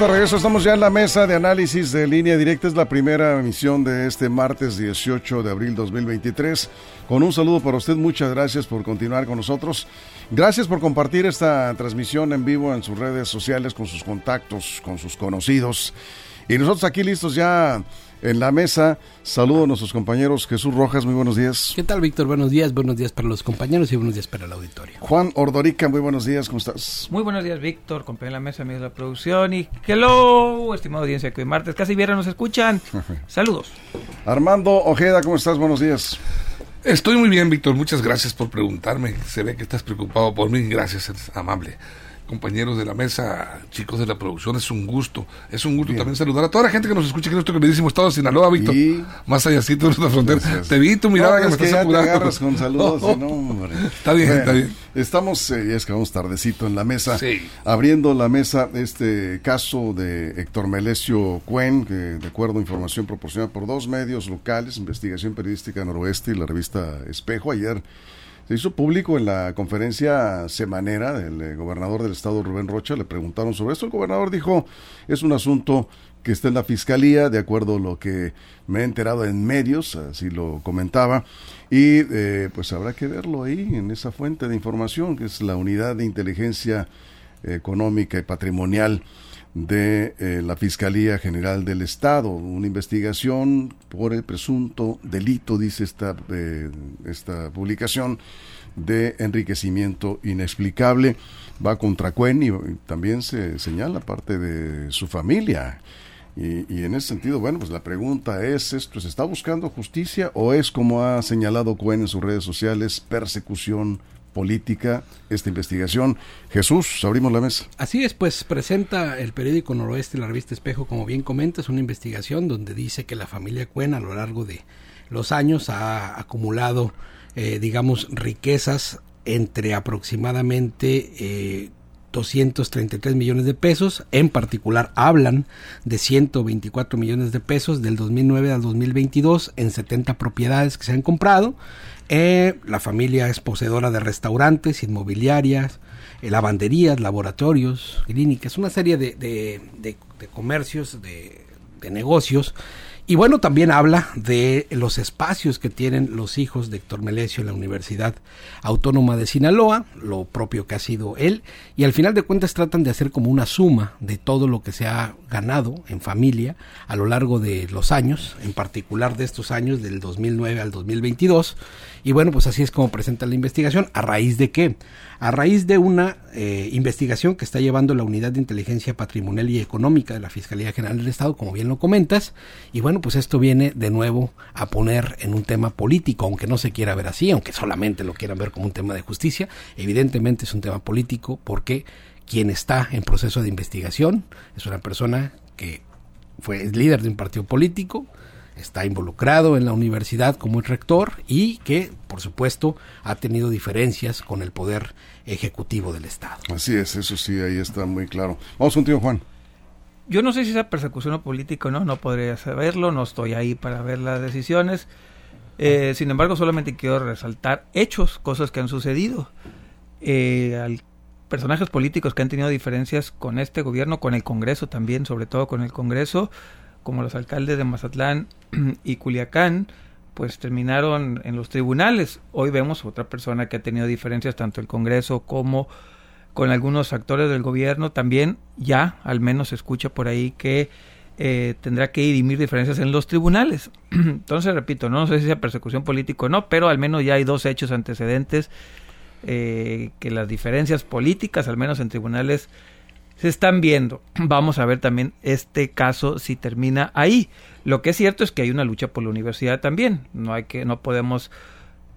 De regreso, estamos ya en la mesa de análisis de línea directa. Es la primera emisión de este martes 18 de abril 2023. Con un saludo para usted, muchas gracias por continuar con nosotros. Gracias por compartir esta transmisión en vivo en sus redes sociales, con sus contactos, con sus conocidos. Y nosotros aquí listos ya en la mesa. Saludo a nuestros compañeros. Jesús Rojas, muy buenos días. ¿Qué tal, Víctor? Buenos días. Buenos días para los compañeros y buenos días para el auditorio. Juan Ordorica, muy buenos días. ¿Cómo estás? Muy buenos días, Víctor. Compañero en la mesa, amigos de la producción. Y hello, estimada audiencia que hoy martes, casi viernes nos escuchan. Saludos. Armando Ojeda, ¿cómo estás? Buenos días. Estoy muy bien, Víctor. Muchas gracias por preguntarme. Se ve que estás preocupado por mí. Gracias, es amable compañeros de la mesa, chicos de la producción, es un gusto. Es un gusto también saludar a toda la gente que nos escucha aquí en nuestro queridísimo estado de Sinaloa, Víctor. Más allá de nuestra frontera. Te vi tu mirada que me estás con saludos. Está bien, está bien. Estamos, eh, es que vamos tardecito en la mesa, abriendo la mesa este caso de Héctor Melesio Cuen, que de acuerdo a información proporcionada por dos medios locales, Investigación Periodística Noroeste y la revista Espejo, ayer se hizo público en la conferencia semanera del eh, gobernador del estado Rubén Rocha, le preguntaron sobre esto, el gobernador dijo, es un asunto que está en la fiscalía, de acuerdo a lo que me he enterado en medios, así lo comentaba, y eh, pues habrá que verlo ahí, en esa fuente de información, que es la unidad de inteligencia económica y patrimonial de eh, la Fiscalía General del Estado, una investigación por el presunto delito, dice esta, eh, esta publicación, de enriquecimiento inexplicable. Va contra Cuen y, también se señala parte de su familia. Y, y, en ese sentido, bueno, pues la pregunta es, ¿esto se está buscando justicia o es, como ha señalado Cuen en sus redes sociales, persecución política esta investigación. Jesús, abrimos la mesa. Así es, pues presenta el periódico Noroeste, la revista Espejo, como bien comentas, una investigación donde dice que la familia Cuen a lo largo de los años ha acumulado, eh, digamos, riquezas entre aproximadamente eh, 233 millones de pesos. En particular, hablan de 124 millones de pesos del 2009 al 2022 en 70 propiedades que se han comprado. Eh, la familia es poseedora de restaurantes, inmobiliarias, eh, lavanderías, laboratorios, clínicas, una serie de, de, de, de comercios, de, negocios. Y bueno, también habla de los espacios que tienen los hijos de Héctor Melesio en la Universidad Autónoma de Sinaloa, lo propio que ha sido él, y al final de cuentas tratan de hacer como una suma de todo lo que se ha ganado en familia a lo largo de los años, en particular de estos años del 2009 al 2022, y bueno, pues así es como presenta la investigación, a raíz de qué? A raíz de una eh, investigación que está llevando la Unidad de Inteligencia Patrimonial y Económica de la Fiscalía General del Estado, como bien lo comentas, y bueno, pues esto viene de nuevo a poner en un tema político, aunque no se quiera ver así, aunque solamente lo quieran ver como un tema de justicia, evidentemente es un tema político porque quien está en proceso de investigación es una persona que fue líder de un partido político, está involucrado en la universidad como el rector y que, por supuesto, ha tenido diferencias con el poder ejecutivo del Estado. Así es, eso sí, ahí está muy claro. Vamos contigo, Juan. Yo no sé si esa persecución política o no, no podría saberlo, no estoy ahí para ver las decisiones. Eh, sin embargo, solamente quiero resaltar hechos, cosas que han sucedido. Eh, al personajes políticos que han tenido diferencias con este gobierno, con el Congreso también, sobre todo con el Congreso, como los alcaldes de Mazatlán y Culiacán, pues terminaron en los tribunales. Hoy vemos otra persona que ha tenido diferencias tanto el Congreso como con algunos actores del gobierno. También ya al menos se escucha por ahí que eh, tendrá que dirimir diferencias en los tribunales. Entonces, repito, no sé si sea persecución política o no, pero al menos ya hay dos hechos antecedentes eh, que las diferencias políticas, al menos en tribunales, se están viendo. Vamos a ver también este caso si termina ahí. Lo que es cierto es que hay una lucha por la universidad también. No hay que, no podemos,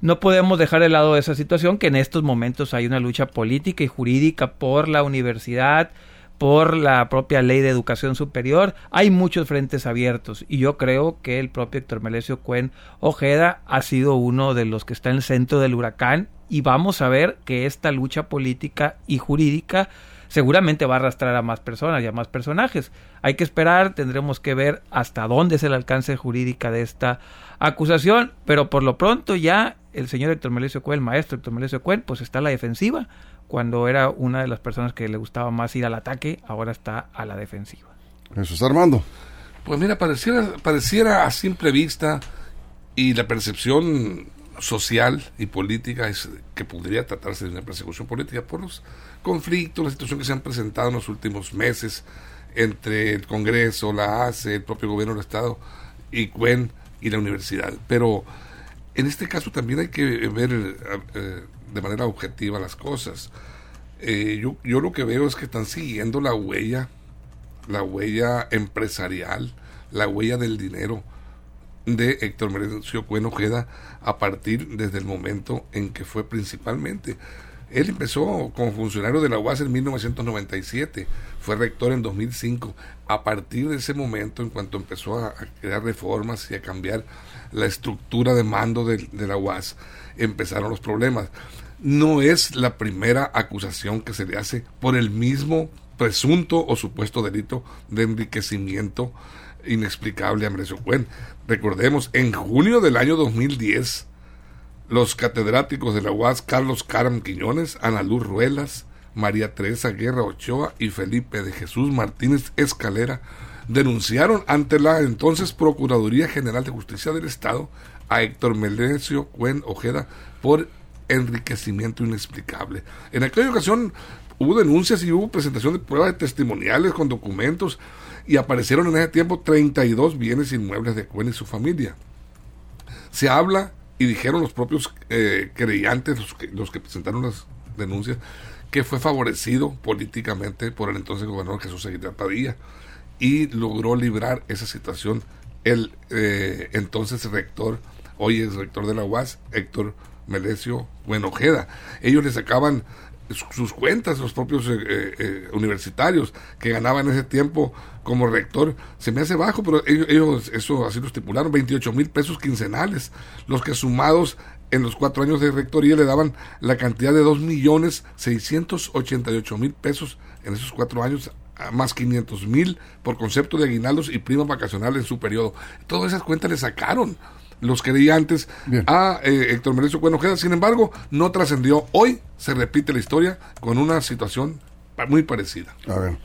no podemos dejar de lado esa situación que en estos momentos hay una lucha política y jurídica por la universidad, por la propia ley de educación superior. Hay muchos frentes abiertos y yo creo que el propio Héctor Melesio Cuen Ojeda ha sido uno de los que está en el centro del huracán y vamos a ver que esta lucha política y jurídica seguramente va a arrastrar a más personas y a más personajes. Hay que esperar, tendremos que ver hasta dónde es el alcance jurídica de esta acusación, pero por lo pronto ya el señor Héctor Melesio Cuen, el maestro Héctor Melesio Cuen, pues está a la defensiva. Cuando era una de las personas que le gustaba más ir al ataque, ahora está a la defensiva. Eso está Armando. Pues mira, pareciera, pareciera a simple vista y la percepción social y política es que podría tratarse de una persecución política por los conflictos, la situación que se han presentado en los últimos meses entre el Congreso, la ACE, el propio gobierno del Estado y CUEN y la universidad. Pero en este caso también hay que ver eh, de manera objetiva las cosas. Eh, yo, yo lo que veo es que están siguiendo la huella, la huella empresarial, la huella del dinero de Héctor Merencio Cuen Ojeda a partir desde el momento en que fue principalmente. Él empezó como funcionario de la UAS en 1997, fue rector en 2005. A partir de ese momento, en cuanto empezó a, crear reformas y a cambiar la estructura de mando de, de la UAS, empezaron los problemas. No es la primera acusación que se le hace por el mismo presunto o supuesto delito de enriquecimiento inexplicable Merencio Cuen. Recordemos, en junio del año 2010, los catedráticos de la UAS Carlos Caram Quiñones, Ana Luz Ruelas, María Teresa Guerra Ochoa y Felipe de Jesús Martínez Escalera denunciaron ante la entonces Procuraduría General de Justicia del Estado a Héctor Melencio Cuen Ojeda por enriquecimiento inexplicable. En aquella ocasión hubo denuncias y hubo presentación de pruebas testimoniales con documentos y aparecieron en ese tiempo 32 bienes inmuebles de Cuen y su familia. Se habla, y dijeron los propios eh, creyentes, los que, los que presentaron las denuncias, que fue favorecido políticamente por el entonces gobernador Jesús Aguilar Padilla y logró librar esa situación el eh, entonces rector, hoy es rector de la UAS, Héctor Melesio Buenojeda. Ellos le sacaban sus cuentas, los propios eh, eh, eh, universitarios que ganaban ese tiempo como rector, se me hace bajo, pero ellos, eso así lo estipularon, 28 mil pesos quincenales, los que sumados en los cuatro años de rectoría le daban la cantidad de 2 millones 688 mil pesos en esos cuatro años más 500 mil por concepto de aguinaldos y prima vacacional en su periodo. Todas esas cuentas le sacaron los creyentes a eh, Héctor Merecio Cuenojeda. Sin embargo, no trascendió. Hoy se repite la historia con una situación muy parecida. A ver.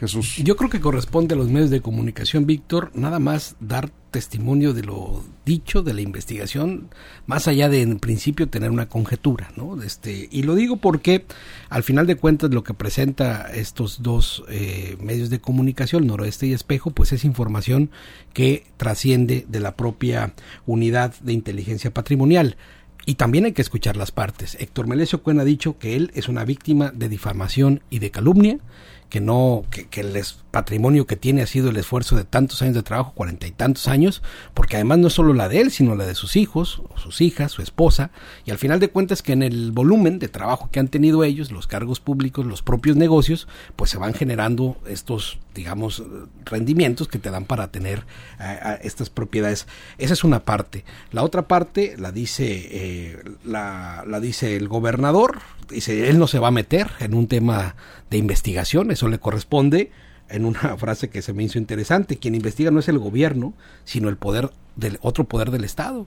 Jesús. Yo creo que corresponde a los medios de comunicación, Víctor, nada más dar testimonio de lo dicho de la investigación, más allá de en principio tener una conjetura, ¿no? Este, y lo digo porque al final de cuentas lo que presenta estos dos eh, medios de comunicación, Noroeste y Espejo, pues es información que trasciende de la propia unidad de inteligencia patrimonial. Y también hay que escuchar las partes. Héctor Melesio Cuen ha dicho que él es una víctima de difamación y de calumnia que no, que, que, el patrimonio que tiene ha sido el esfuerzo de tantos años de trabajo, cuarenta y tantos años, porque además no es solo la de él, sino la de sus hijos, sus hijas, su esposa, y al final de cuentas que en el volumen de trabajo que han tenido ellos, los cargos públicos, los propios negocios, pues se van generando estos, digamos, rendimientos que te dan para tener uh, estas propiedades. Esa es una parte. La otra parte la dice, eh, la, dice el gobernador, dice, él no se va a meter en un tema de investigación, eso le corresponde en una frase que se me hizo interesante, quien investiga no es el gobierno, sino el poder del otro poder del Estado,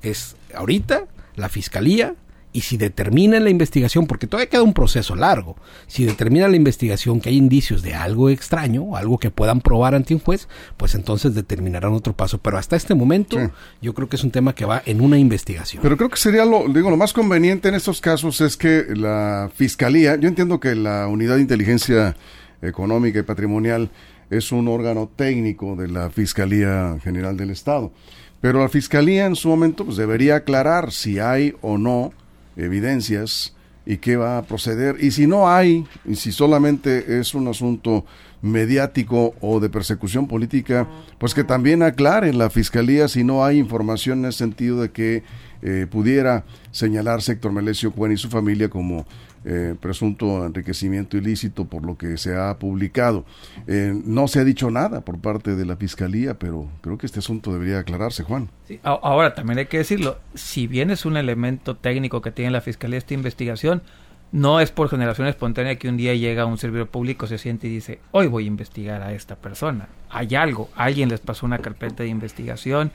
que es ahorita la fiscalía y si determina la investigación, porque todavía queda un proceso largo, si determina la investigación que hay indicios de algo extraño, algo que puedan probar ante un juez, pues entonces determinarán otro paso. Pero hasta este momento sí. yo creo que es un tema que va en una investigación. Pero creo que sería lo, digo, lo más conveniente en estos casos es que la fiscalía, yo entiendo que la unidad de inteligencia económica y patrimonial es un órgano técnico de la Fiscalía General del Estado. Pero la Fiscalía en su momento pues, debería aclarar si hay o no evidencias y qué va a proceder. Y si no hay, y si solamente es un asunto mediático o de persecución política, pues que también aclare la Fiscalía si no hay información en el sentido de que eh, pudiera señalar Héctor Melesio Cuen y su familia como eh, presunto enriquecimiento ilícito por lo que se ha publicado. Eh, no se ha dicho nada por parte de la Fiscalía, pero creo que este asunto debería aclararse, Juan. Ahora, también hay que decirlo, si bien es un elemento técnico que tiene la Fiscalía esta investigación, No es por generación espontánea que un día llega un servidor público, se siente y dice, hoy voy a investigar a esta persona. Hay algo, alguien les pasó una carpeta de investigación,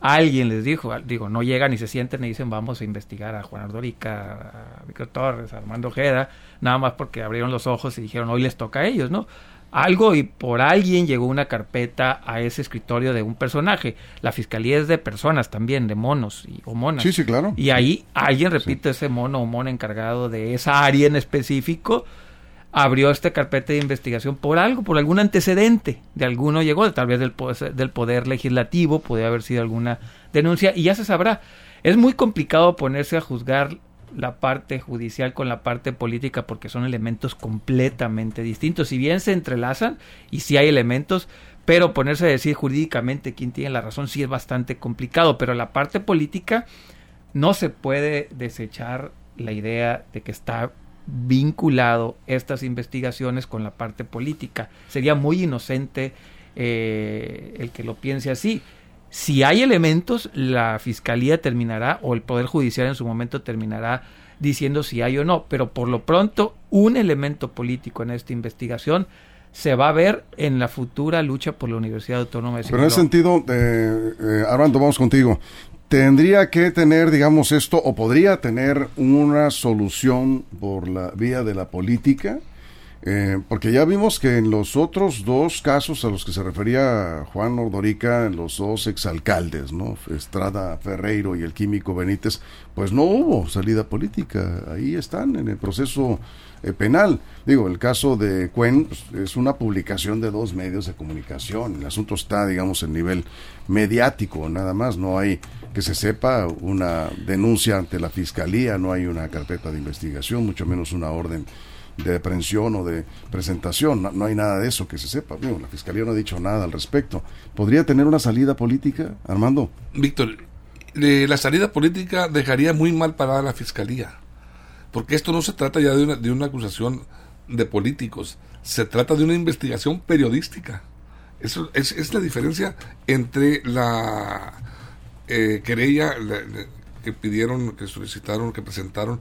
alguien les dijo, digo, no llegan y se sienten y dicen, vamos a investigar a Juan Ardorica, a Víctor Torres, a Armando Ojeda, nada más porque abrieron los ojos y dijeron, hoy les toca a ellos, ¿no? Algo y por alguien llegó una carpeta a ese escritorio de un personaje. La fiscalía es de personas también, de monos y, o monas. Sí, sí, claro. Y ahí alguien, repite, ese mono o mona encargado de esa área en específico, abrió esta carpeta de investigación por algo, por algún antecedente de alguno llegó, tal vez del, del poder legislativo, puede haber sido alguna denuncia y ya se sabrá. Es muy complicado ponerse a juzgar la parte judicial con la parte política porque son elementos completamente distintos. Si bien se entrelazan y si hay elementos, pero ponerse a decir jurídicamente quién tiene la razón sí es bastante complicado, pero la parte política no se puede desechar la idea de que está vinculado estas investigaciones con la parte política. Sería muy inocente eh, el que lo piense así. Si hay elementos, la fiscalía terminará o el Poder Judicial en su momento terminará diciendo si hay o no, pero por lo pronto un elemento político en esta investigación se va a ver en la futura lucha por la Universidad Autónoma de Pero en ese sentido, eh, eh, Armando, vamos contigo. ¿Tendría que tener, digamos, esto o podría tener una solución por la vía de la política? Eh, porque ya vimos que en los otros dos casos a los que se refería Juan Ordorica, los dos exalcaldes, ¿no? Estrada Ferreiro y el químico Benítez, pues no hubo salida política. Ahí están en el proceso eh, penal. Digo, el caso de Cuen pues, es una publicación de dos medios de comunicación. El asunto está, digamos, en nivel mediático, nada más. No hay que se sepa una denuncia ante la fiscalía, no hay una carpeta de investigación, mucho menos una orden de aprehensión o de presentación. No, hay nada de eso que se sepa. la Fiscalía no ha dicho nada al respecto. ¿Podría tener una salida política, Armando? Víctor, la salida política dejaría muy mal parada a la Fiscalía. Porque esto no se trata ya de una, de una acusación de políticos, se trata de una investigación periodística. Eso es, es la diferencia entre la eh, querella que pidieron, que solicitaron, que presentaron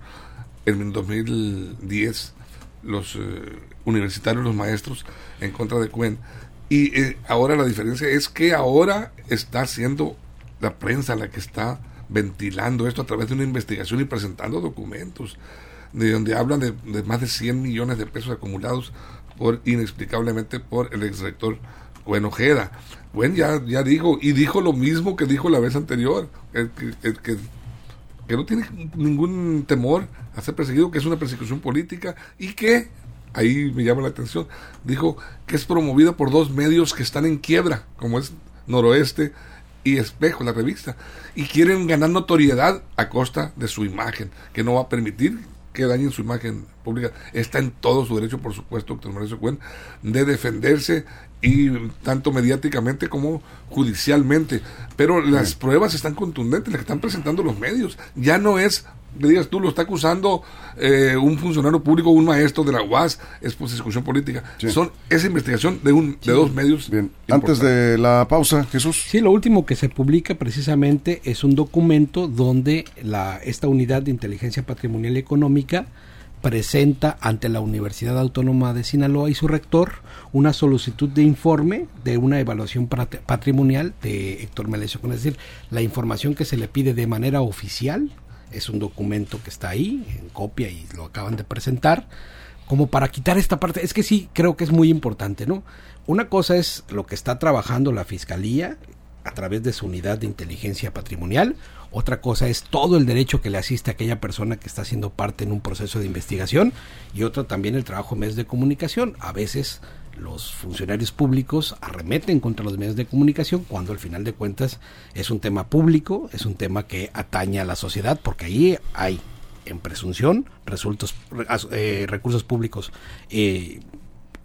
en 2010 los eh, universitarios, los maestros, en contra de Cuen. Y eh, ahora la diferencia es que ahora está siendo la prensa la que está ventilando esto a través de una investigación y presentando documentos de donde hablan de, más de 100 millones de pesos acumulados por inexplicablemente por el exrector Cuen Ojeda. Cuen ya, ya dijo, y dijo lo mismo que dijo la vez anterior, el, que que no tiene ningún temor a ser perseguido, que es una persecución política y que, ahí me llama la atención, dijo que es promovido por dos medios que están en quiebra, como es Noroeste y Espejo, la revista, y quieren ganar notoriedad a costa de su imagen, que no va a permitir que dañen su imagen pública. Está en todo su derecho, por supuesto, doctor Mauricio Cuen, de defenderse y tanto mediáticamente como judicialmente. Pero las pruebas están contundentes, las que están presentando los medios. Ya no es, digas tú, lo está acusando eh, un funcionario público, un maestro de la UAS, es persecución política. Son esa investigación de, un, de dos medios. Bien, antes de la pausa, Jesús. Sí, lo último que se publica precisamente es un documento donde la, esta unidad de inteligencia patrimonial y económica presenta ante la Universidad Autónoma de Sinaloa y su rector una solicitud de informe de una evaluación patrimonial de Héctor Melesio. Es decir, la información que se le pide de manera oficial es un documento que está ahí en copia y lo acaban de presentar como para quitar esta parte. Es que sí, creo que es muy importante, ¿no? Una cosa es lo que está trabajando la Fiscalía a través de su unidad de inteligencia patrimonial, otra cosa es todo el derecho que le asiste a aquella persona que está haciendo parte en un proceso de investigación y otra también el trabajo de medios de comunicación. A veces los funcionarios públicos arremeten contra los medios de comunicación cuando al final de cuentas es un tema público, es un tema que atañe a la sociedad porque ahí hay en presunción resultos, eh, recursos públicos eh,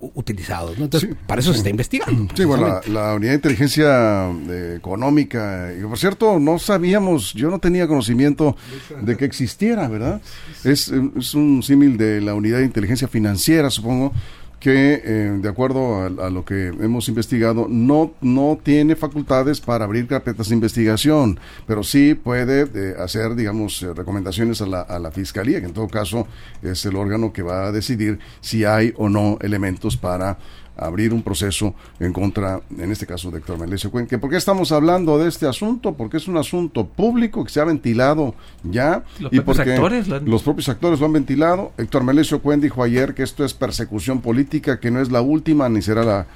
utilizados. Entonces, para eso se está investigando. Sí, bueno, la, unidad de inteligencia eh, económica, y por cierto, no sabíamos, yo no tenía conocimiento de que existiera, ¿verdad? Es, es un símil de la unidad de inteligencia financiera, supongo, que, eh, de acuerdo a, lo que hemos investigado, no, no tiene facultades para abrir carpetas de investigación, pero sí puede eh, hacer, digamos, eh, recomendaciones a la, a la Fiscalía, que en todo caso es el órgano que va a decidir si hay o no elementos para abrir un proceso en contra, en este caso, de Héctor Melesio Cuenque. ¿Por qué estamos hablando de este asunto? Porque es un asunto público que se ha ventilado ya. Los y propios actores. Los propios actores lo han ventilado. Héctor Melesio Cuen dijo ayer que esto es persecución política, que no es la última ni será la,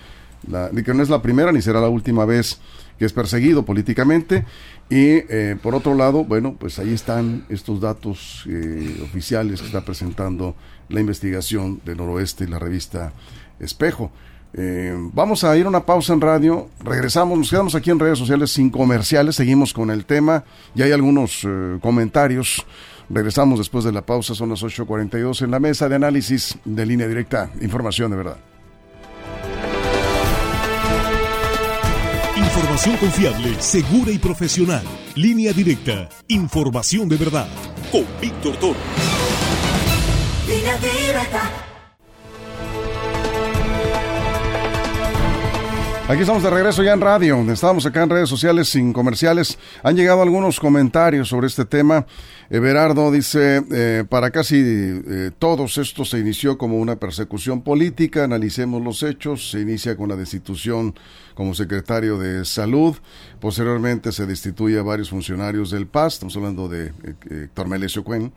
la que no es la primera ni será la última vez que es perseguido políticamente. Y eh, por otro lado, bueno, pues ahí están estos datos eh, oficiales que está presentando la investigación del Noroeste y la revista Espejo. Eh, vamos a ir a una pausa en radio, regresamos, nos quedamos aquí en redes sociales sin comerciales, seguimos con el tema, ya hay algunos eh, comentarios, regresamos después de la pausa, son las 8.42 en la mesa de análisis de línea directa, información de verdad. Información confiable, segura y profesional. Línea directa, información de verdad, con Víctor Toro. Línea directa. Aquí estamos de regreso ya en radio. Estábamos acá en redes sociales sin comerciales. Han llegado algunos comentarios sobre este tema. Everardo dice, eh, para casi eh, todos esto se inició como una persecución política. Analicemos los hechos. Se inicia con la destitución como secretario de salud. Posteriormente se destituye a varios funcionarios del PAS. Estamos hablando de eh, Héctor Melesio Cuen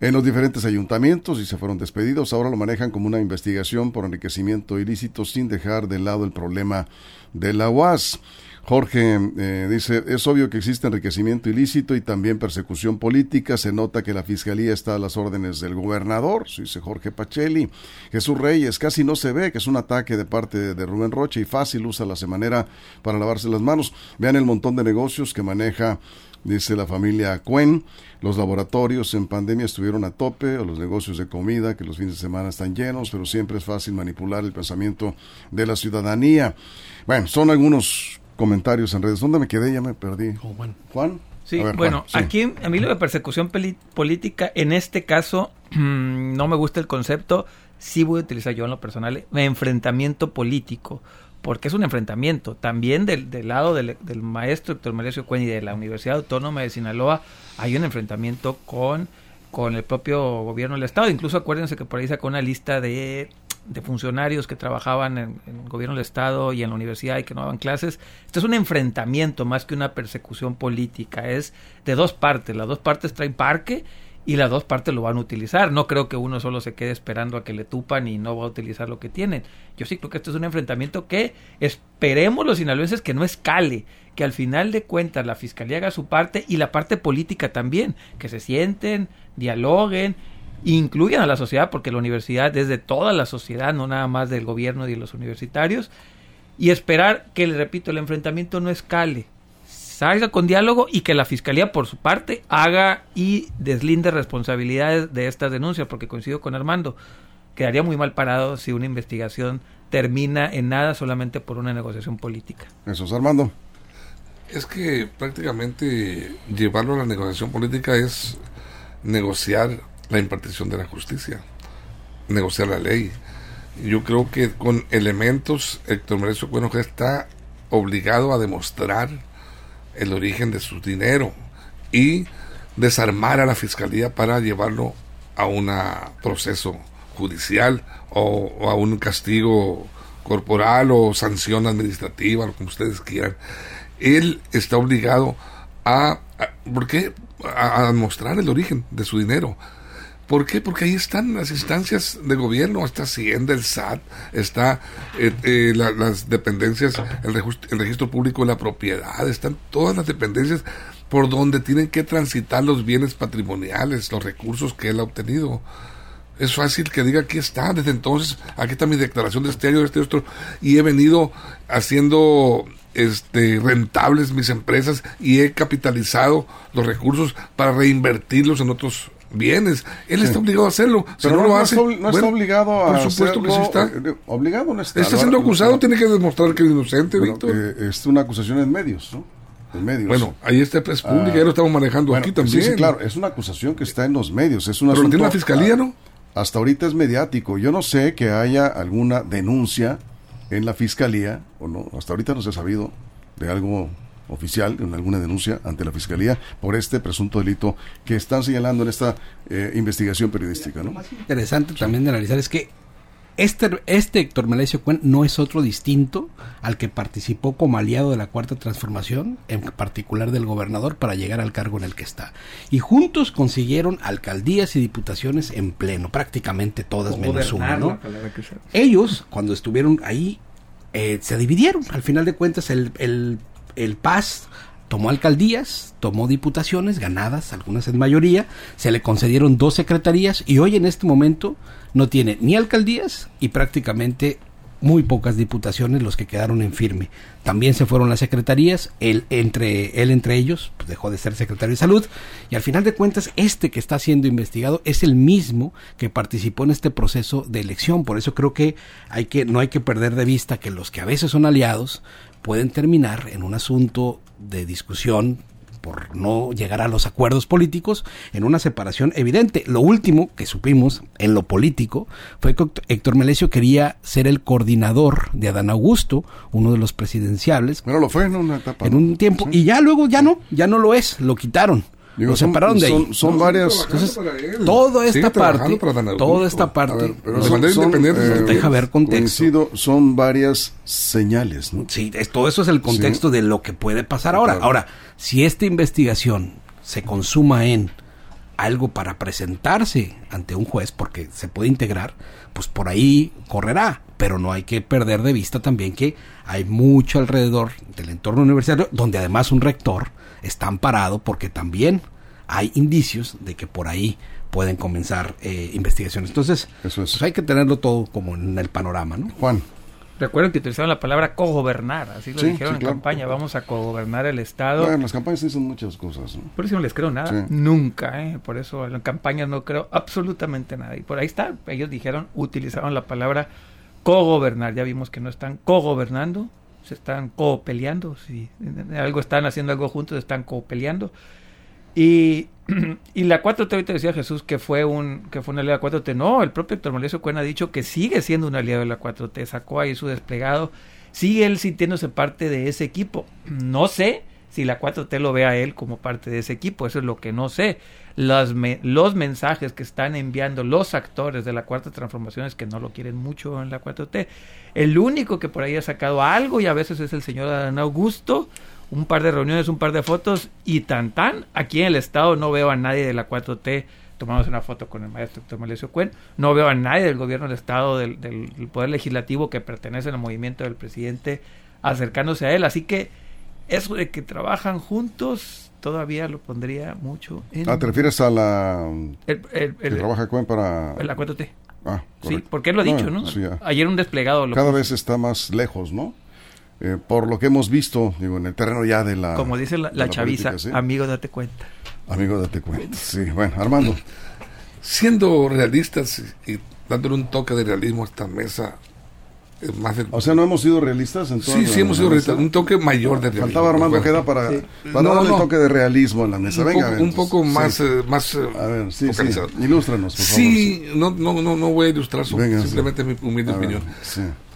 en los diferentes ayuntamientos y se fueron despedidos. Ahora lo manejan como una investigación por enriquecimiento ilícito sin dejar de lado el problema de la UAS. Jorge eh, dice, es obvio que existe enriquecimiento ilícito y también persecución política. Se nota que la fiscalía está a las órdenes del gobernador, dice Jorge Pacelli. Jesús Reyes, casi no se ve que es un ataque de parte de Rubén Rocha y fácil usa la semanera para lavarse las manos. Vean el montón de negocios que maneja dice la familia Cuen. Los laboratorios en pandemia estuvieron a tope, o los negocios de comida, que los fines de semana están llenos, pero siempre es fácil manipular el pensamiento de la ciudadanía. Bueno, son algunos comentarios en redes. ¿Dónde me quedé? Ya me perdí. Oh, Juan. Juan. Sí, bueno, aquí a mí lo de persecución política, en este caso, no me gusta el concepto, sí voy a utilizar yo en lo personal, enfrentamiento político porque es un enfrentamiento. También del, del lado del, maestro Héctor Melesio Cuen y de la Universidad Autónoma de Sinaloa hay un enfrentamiento con, con el propio gobierno del Estado. Incluso acuérdense que por ahí sacó una lista de, de funcionarios que trabajaban en, en, el gobierno del Estado y en la universidad y que no daban clases. Esto es un enfrentamiento más que una persecución política. Es de dos partes. Las dos partes traen parque y las dos partes lo van a utilizar. No creo que uno solo se quede esperando a que le tupan y no va a utilizar lo que tienen. Yo sí creo que esto es un enfrentamiento que esperemos los sinaloenses que no escale, que al final de cuentas la fiscalía haga su parte y la parte política también, que se sienten, dialoguen, incluyan a la sociedad, porque la universidad es de toda la sociedad, no nada más del gobierno y de los universitarios, y esperar que, le repito, el enfrentamiento no escale salga con diálogo y que la fiscalía por su parte haga y deslinde responsabilidades de estas denuncias, porque coincido con Armando, quedaría muy mal parado si una investigación termina en nada solamente por una negociación política. Eso es Armando. Es que prácticamente llevarlo a la negociación política es negociar la impartición de la justicia, negociar la ley. Yo creo que con elementos Héctor Merecio Bueno está obligado a demostrar el origen de su dinero y desarmar a la fiscalía para llevarlo a un proceso judicial o, a un castigo corporal o sanción administrativa, lo como ustedes quieran. Él está obligado a, ¿por qué? A, mostrar el origen de su dinero. ¿Por qué? Porque ahí están las instancias de gobierno, está Hacienda, el SAT, está eh, eh, las dependencias, el, el, registro público de la propiedad, están todas las dependencias por donde tienen que transitar los bienes patrimoniales, los recursos que él ha obtenido. Es fácil que diga aquí está, desde entonces, aquí está mi declaración de este año, de este otro, y he venido haciendo este, rentables mis empresas y he capitalizado los recursos para reinvertirlos en otros bienes. Él está obligado a hacerlo. Pero no, lo hace. No está obligado a. Por supuesto que sí está. Eh, obligado no está. Está siendo acusado, tiene que demostrar que es inocente, Víctor. Eh, es una acusación en medios, ¿no? En medios. Bueno, ahí está es pública, ya lo estamos manejando aquí también. Sí, sí, claro, es una acusación que está en los medios. Es una Pero tiene la fiscalía, ¿no? hasta ahorita es mediático. Yo no sé que haya alguna denuncia en la fiscalía, o no, hasta ahorita no se ha sabido de algo oficial, en alguna denuncia ante la fiscalía por este presunto delito que están señalando en esta eh, investigación periodística. ¿no? Lo más interesante también de analizar es que este, este Héctor Melesio Cuen no es otro distinto al que participó como aliado de la Cuarta Transformación, en particular del gobernador, para llegar al cargo en el que está. Y juntos consiguieron alcaldías y diputaciones en pleno, prácticamente todas menos una. ¿no? Ellos, cuando estuvieron ahí, eh, se dividieron. Al final de cuentas, el, el, el PAS tomó alcaldías, tomó diputaciones ganadas, algunas en mayoría, se le concedieron dos secretarías y hoy en este momento no tiene ni alcaldías y prácticamente muy pocas diputaciones los que quedaron en firme. También se fueron las secretarías, él entre, él entre ellos pues dejó de ser secretario de salud y al final de cuentas este que está siendo investigado es el mismo que participó en este proceso de elección. Por eso creo que, hay que no hay que perder de vista que los que a veces son aliados pueden terminar en un asunto de discusión por no llegar a los acuerdos políticos en una separación evidente. Lo último que supimos en lo político fue que Héctor Melesio quería ser el coordinador de Adán Augusto, uno de los presidenciables. Pero lo fue en una etapa. En un tiempo. Y ya luego ya no, ya no lo es, lo quitaron. Lo separaron de ahí. Son, varias. Entonces, toda esta parte, toda esta parte, deja ver contexto. son varias señales, ¿no? Sí, todo eso es el contexto de lo que puede pasar ahora. Ahora, si esta investigación se consuma en algo para presentarse ante un juez, porque se puede integrar, pues por ahí correrá. Pero no hay que perder de vista también que hay mucho alrededor del entorno universitario, donde además un rector está amparado porque también hay indicios de que por ahí pueden comenzar eh, investigaciones. Entonces, pues hay que tenerlo todo como en el panorama, ¿no? Juan. Recuerden que utilizaron la palabra cogobernar, así lo dijeron en campaña, vamos a cogobernar el Estado. Bueno, en las campañas dicen muchas cosas. Por eso no les creo nada, nunca, ¿eh? por eso en campañas no creo absolutamente nada. Y por ahí está, ellos dijeron, utilizaron la palabra cogobernar, ya vimos que no están cogobernando, se están co-peleando, si algo están haciendo algo juntos, están co-peleando. Y, y la 4T, ahorita decía Jesús que fue un que fue una aliado de la 4T. No, el propio Héctor Malesio Cuen ha dicho que sigue siendo un aliado de la 4T. Sacó ahí su desplegado. Sigue él sintiéndose parte de ese equipo. No sé si la 4T lo ve a él como parte de ese equipo. Eso es lo que no sé. Los, los mensajes que están enviando los actores de la Cuarta Transformación es que no lo quieren mucho en la 4T. El único que por ahí ha sacado algo y a veces es el señor Adán Augusto un par de reuniones, un par de fotos y tan tan. Aquí en el estado no veo a nadie de la 4T tomamos una foto con el maestro doctor Malesio Cuen. No veo a nadie del gobierno del Estado, del, del, Poder Legislativo que pertenece al movimiento del presidente acercándose a él. Así que eso de que trabajan juntos todavía lo pondría mucho en... Ah, ¿te refieres a la... El, que trabaja Cuen para... La 4T. Ah, sí, porque él lo ha dicho, ¿no? Ayer un desplegado... Lo Cada vez está más lejos, ¿no? Eh, por lo que hemos visto, digo, en el terreno ya de la... Como dice la, chaviza, amigo, date cuenta. Amigo, date cuenta. Sí, bueno, Armando. Siendo realistas y dándole un toque de realismo a esta mesa, más O sea, ¿no hemos sido realistas? En sí, sí hemos sido realistas. Un toque mayor de realismo. Faltaba Armando queda para, para darle un toque de realismo en la mesa. Un Venga, poco, un poco más, eh, más eh, a ver, sí, sí. Ilústranos, por sí, no, no, no, no voy a ilustrar, simplemente mi humilde opinión.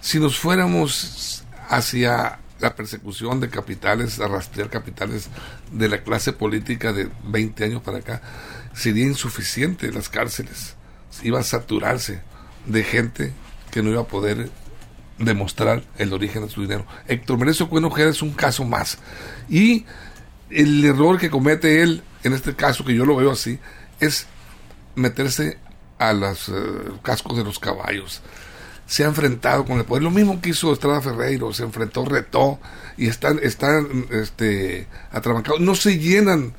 Si nos fuéramos hacia la persecución de capitales, a rastrear capitales de la clase política de 20 años para acá, sería insuficiente las cárceles. Iba a saturarse de gente que no iba a poder demostrar el origen de su dinero. Héctor Merecio Cueno es un caso más. Y el error que comete él, en este caso que yo lo veo así, es meterse a los eh, cascos de los caballos se ha enfrentado con el poder. Lo mismo que hizo Estrada Ferreiro, se enfrentó, retó y están, están este, atrabancados. No se llenan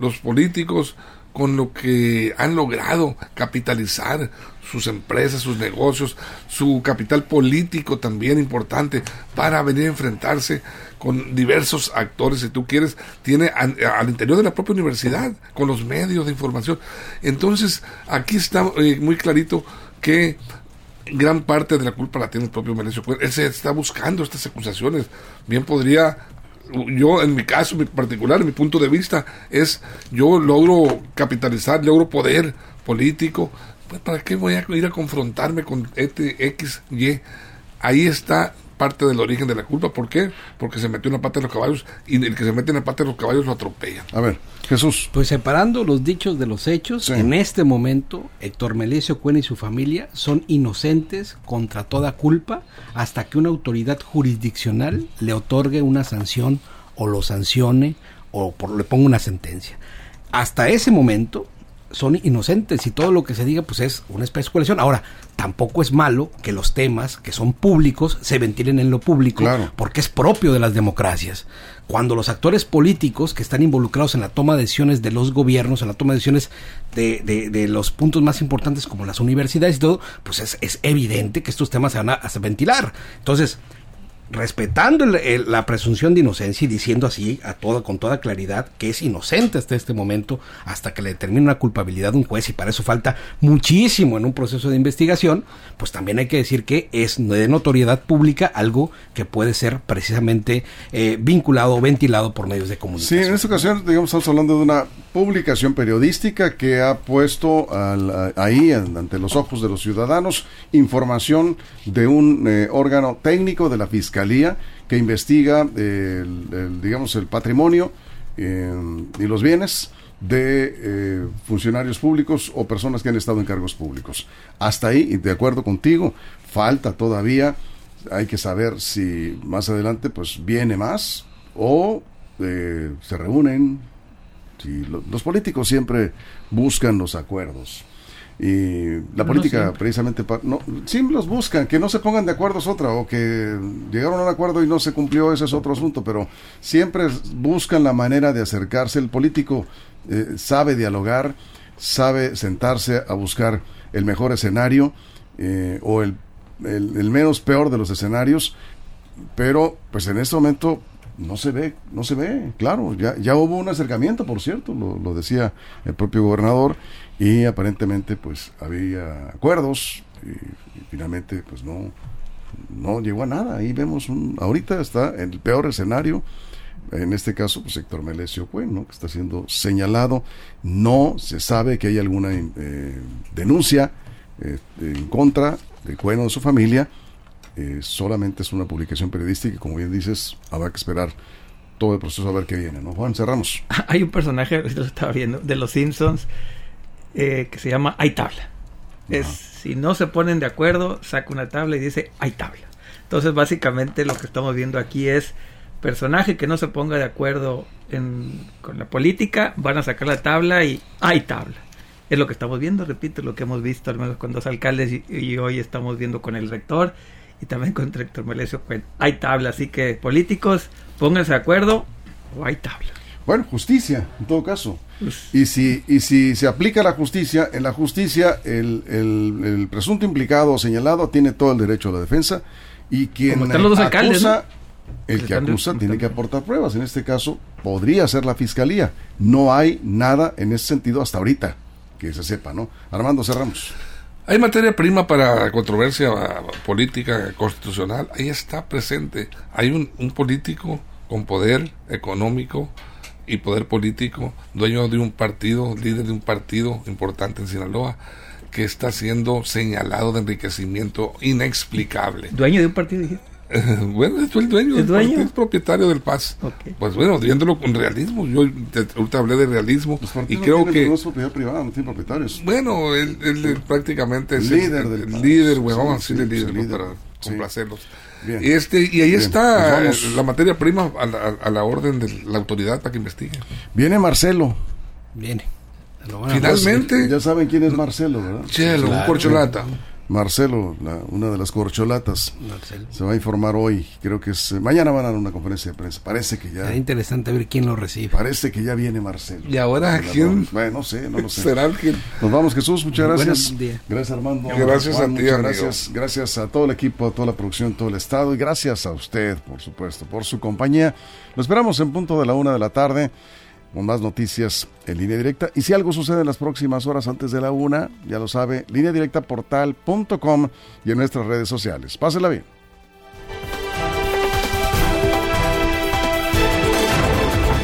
los políticos con lo que han logrado capitalizar sus empresas, sus negocios, su capital político también importante para venir a enfrentarse con diversos actores, si tú quieres, tiene al interior de la propia universidad, con los medios de información. Entonces, aquí está eh, muy clarito que gran parte de la culpa la tiene el propio Menecio Él se está buscando estas acusaciones. Bien podría, yo en mi caso en particular, mi punto de vista, es yo logro capitalizar, logro poder político, pues ¿para qué voy a ir a confrontarme con este X, Y? Ahí está parte del origen de la culpa. ¿Por qué? Porque se metió en la pata de los caballos y el que se mete en la pata de los caballos lo atropella. A ver, Jesús. Pues separando los dichos de los hechos, en este momento Héctor Melesio Cuen y su familia son inocentes contra toda culpa hasta que una autoridad jurisdiccional le otorgue una sanción o lo sancione o por, le ponga una sentencia. Hasta ese momento son inocentes y todo lo que se diga pues es una especulación. Ahora, tampoco es malo que los temas que son públicos se ventilen en lo público porque es propio de las democracias. Cuando los actores políticos que están involucrados en la toma de decisiones de los gobiernos, en la toma de decisiones de, de, los puntos más importantes como las universidades y todo, pues es, es evidente que estos temas se van a, a ventilar. Entonces, respetando la presunción de inocencia y diciendo así a toda, con toda claridad que es inocente hasta este momento, hasta que le determine una culpabilidad de un juez y para eso falta muchísimo en un proceso de investigación, pues también hay que decir que es de notoriedad pública algo que puede ser precisamente eh, vinculado o ventilado por medios de comunicación. Sí, en esta ocasión, digamos, estamos hablando de una publicación periodística que ha puesto ahí ante los ojos de los ciudadanos información de un eh, órgano técnico de la Fiscalía que investiga el, digamos el patrimonio eh, y los bienes de eh, funcionarios públicos o personas que han estado en cargos públicos. Hasta ahí, de acuerdo contigo, falta todavía, hay que saber si más adelante pues viene más o se reúnen. Si los políticos siempre buscan los acuerdos. Y la política, precisamente, no, sí los buscan, que no se pongan de acuerdo es otra, o que llegaron a un acuerdo y no se cumplió, ese es otro asunto, pero siempre buscan la manera de acercarse. El político eh, sabe dialogar, sabe sentarse a buscar el mejor escenario eh, o el, el, menos peor de los escenarios, pero pues en este momento no se ve, no se ve, claro, ya, ya hubo un acercamiento, por cierto, lo, lo decía el propio gobernador, y aparentemente pues había acuerdos y, finalmente pues no no llegó a nada ahí vemos un ahorita está el peor escenario en este caso pues Héctor Melesio Cuen ¿no? que está siendo señalado no se sabe que hay alguna eh, denuncia eh, en contra de Cuen o de su familia eh, solamente es una publicación periodística y como bien dices habrá que esperar todo el proceso a ver qué viene ¿no? Juan cerramos hay un personaje lo estaba viendo de los Simpsons eh, que se llama Hay tabla. Es, si no se ponen de acuerdo, saca una tabla y dice Hay tabla. Entonces, básicamente lo que estamos viendo aquí es personaje que no se ponga de acuerdo con la política, van a sacar la tabla y hay tabla. Es lo que estamos viendo, repito, lo que hemos visto al menos con dos alcaldes y, hoy estamos viendo con el rector y también con el rector Melesio. Hay tabla, así que políticos, pónganse de acuerdo o hay tabla. Bueno, justicia, en todo caso. Y si, y si se aplica la justicia, en la justicia el, el, presunto implicado o señalado tiene todo el derecho a la defensa y quien acusa, el que acusa tiene que aportar pruebas. En este caso podría ser la fiscalía. No hay nada en ese sentido hasta ahorita que se sepa, ¿no? Armando, cerramos. Hay materia prima para controversia política constitucional. Ahí está presente. Hay un, un político con poder económico y poder político, dueño de un partido, líder de un partido importante en Sinaloa, que está siendo señalado de enriquecimiento inexplicable. ¿Dueño de un partido? bueno, es el dueño, ¿Es, dueño? es propietario del Paz. Pues bueno, viéndolo con realismo, yo ahorita hablé de realismo y creo que... No es propiedad privada, no tiene propietarios. Bueno, él, prácticamente es líder el, del líder, bueno, vamos a decirle líder, para complacerlos. Este, y ahí está pues la materia prima a la, orden de la autoridad para que investigue. Viene Marcelo. Viene. Finalmente. Ya saben quién es Marcelo, ¿verdad? Chelo, un corcholata. Marcelo, una de las corcholatas, se va a informar hoy. Creo que es. Mañana van a dar una conferencia de prensa. Parece que ya. Será interesante ver quién lo recibe. Parece que ya viene Marcelo. ¿Y ahora quién? Bueno, no sé, no lo sé. ¿Será quién? Nos vamos, Jesús. Muchas gracias. Gracias, Armando. Gracias a ti, gracias, gracias a todo el equipo, a toda la producción, todo el estado. Y gracias a usted, por supuesto, por su compañía. Lo esperamos en punto de la una de la tarde con más noticias en línea directa. Y si algo sucede en las próximas horas antes de la una, ya lo sabe, línea directa portal.com y en nuestras redes sociales. Pásela bien.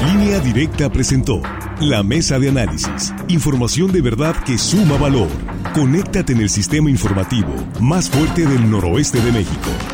Línea Directa presentó la mesa de análisis. Información de verdad que suma valor Conéctate en el sistema informativo más fuerte del noroeste de México.